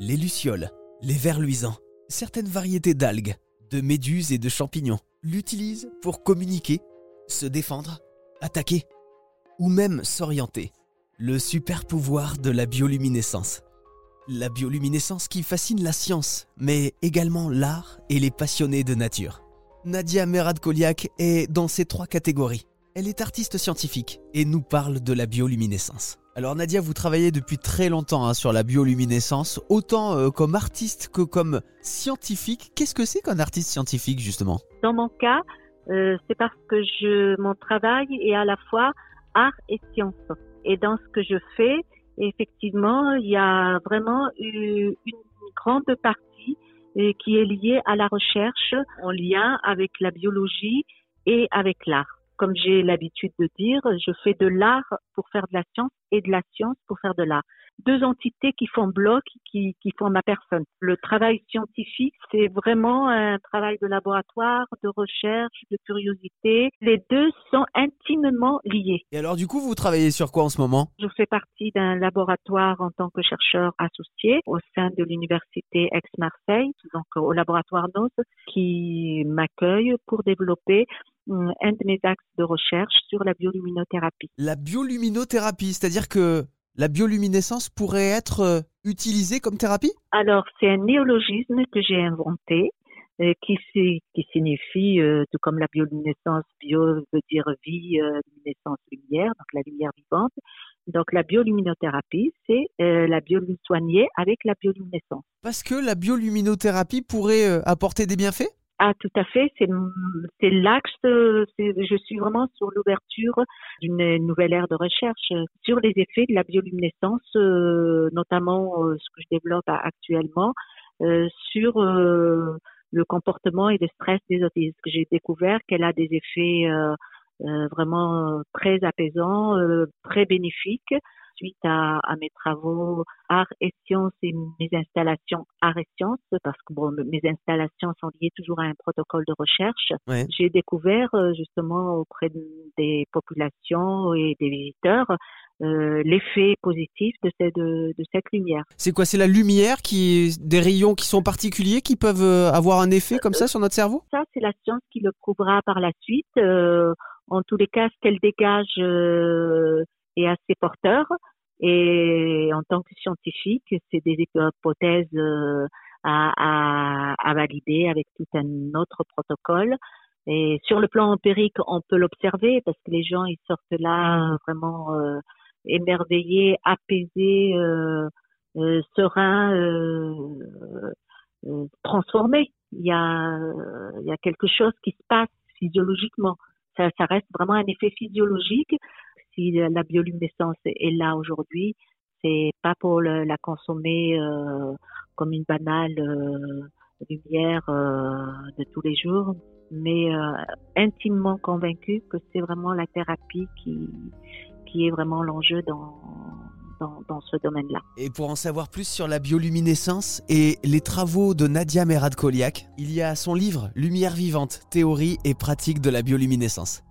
les lucioles, les vers luisants, certaines variétés d'algues, de méduses et de champignons l'utilisent pour communiquer, se défendre, attaquer ou même s'orienter. Le super pouvoir de la bioluminescence. La bioluminescence qui fascine la science, mais également l'art et les passionnés de nature. Nadia Merad-Koliak est dans ces trois catégories. Elle est artiste scientifique et nous parle de la bioluminescence. Alors Nadia, vous travaillez depuis très longtemps hein, sur la bioluminescence, autant euh, comme artiste que comme scientifique. Qu'est-ce que c'est qu'un artiste scientifique justement? Dans mon cas, euh, c'est parce que je, mon travail est à la fois art et science. Et dans ce que je fais, effectivement, il y a vraiment une grande partie euh, qui est liée à la recherche en lien avec la biologie et avec l'art comme j'ai l'habitude de dire, je fais de l'art pour faire de la science et de la science pour faire de l'art. Deux entités qui font bloc, qui, qui font ma personne. Le travail scientifique, c'est vraiment un travail de laboratoire, de recherche, de curiosité. Les deux sont intimement liés. Et alors du coup, vous travaillez sur quoi en ce moment? Je fais partie d'un laboratoire en tant que chercheur associé au sein de l'université Aix-Marseille, donc au laboratoire NOS, qui m'accueille pour développer un de mes axes de recherche sur la bioluminothérapie. La bioluminothérapie, c'est-à-dire que la bioluminescence pourrait être euh, utilisée comme thérapie? Alors, c'est un néologisme que j'ai inventé euh, qui, qui signifie, tout comme la bioluminescence, bio veut dire vie, luminescence, lumière, donc la lumière vivante. Donc la bioluminothérapie, c'est la bioluminescence soignée avec la bioluminescence. Parce que la bioluminothérapie pourrait apporter des bienfaits? Ah, tout à fait. C'est, c'est l'axe. Je suis vraiment sur l'ouverture d'une nouvelle ère de recherche sur les effets de la bioluminescence, euh, notamment euh, ce que je développe actuellement, euh, sur le comportement et le stress des autistes. J'ai découvert qu'elle a des effets vraiment très apaisants, très bénéfiques suite à, mes travaux art et sciences et mes installations art et sciences, parce que bon, mes installations sont liées toujours à un protocole de recherche, j'ai découvert euh, justement auprès des populations et des visiteurs euh, l'effet positif de cette, de, cette lumière. C'est quoi C'est la lumière qui des rayons qui sont particuliers qui peuvent euh, avoir un effet comme ça sur notre cerveau? Ça, c'est la science qui le prouvera par la suite. en tous les cas, ce qu'elle dégage est assez porteur. Et en tant que scientifique, c'est des hypothèses euh, à, à, à, valider avec tout un autre protocole. Et sur le plan empirique, on peut l'observer parce que les gens ils sortent là vraiment euh, émerveillés, apaisés, euh, euh sereins, transformés. Il y a, il y a quelque chose qui se passe physiologiquement. Ça, ça reste vraiment un effet physiologique si la bioluminescence est là aujourd'hui, c'est pas pour la consommer euh, comme une banale euh, lumière euh, de tous les jours, mais intimement convaincu que c'est vraiment la thérapie qui, qui est vraiment l'enjeu dans, dans, dans, ce domaine-là. Et pour en savoir plus sur la bioluminescence et les travaux de Nadia Merad-Koliak, il y a son livre Lumière vivante, théorie et pratique de la bioluminescence.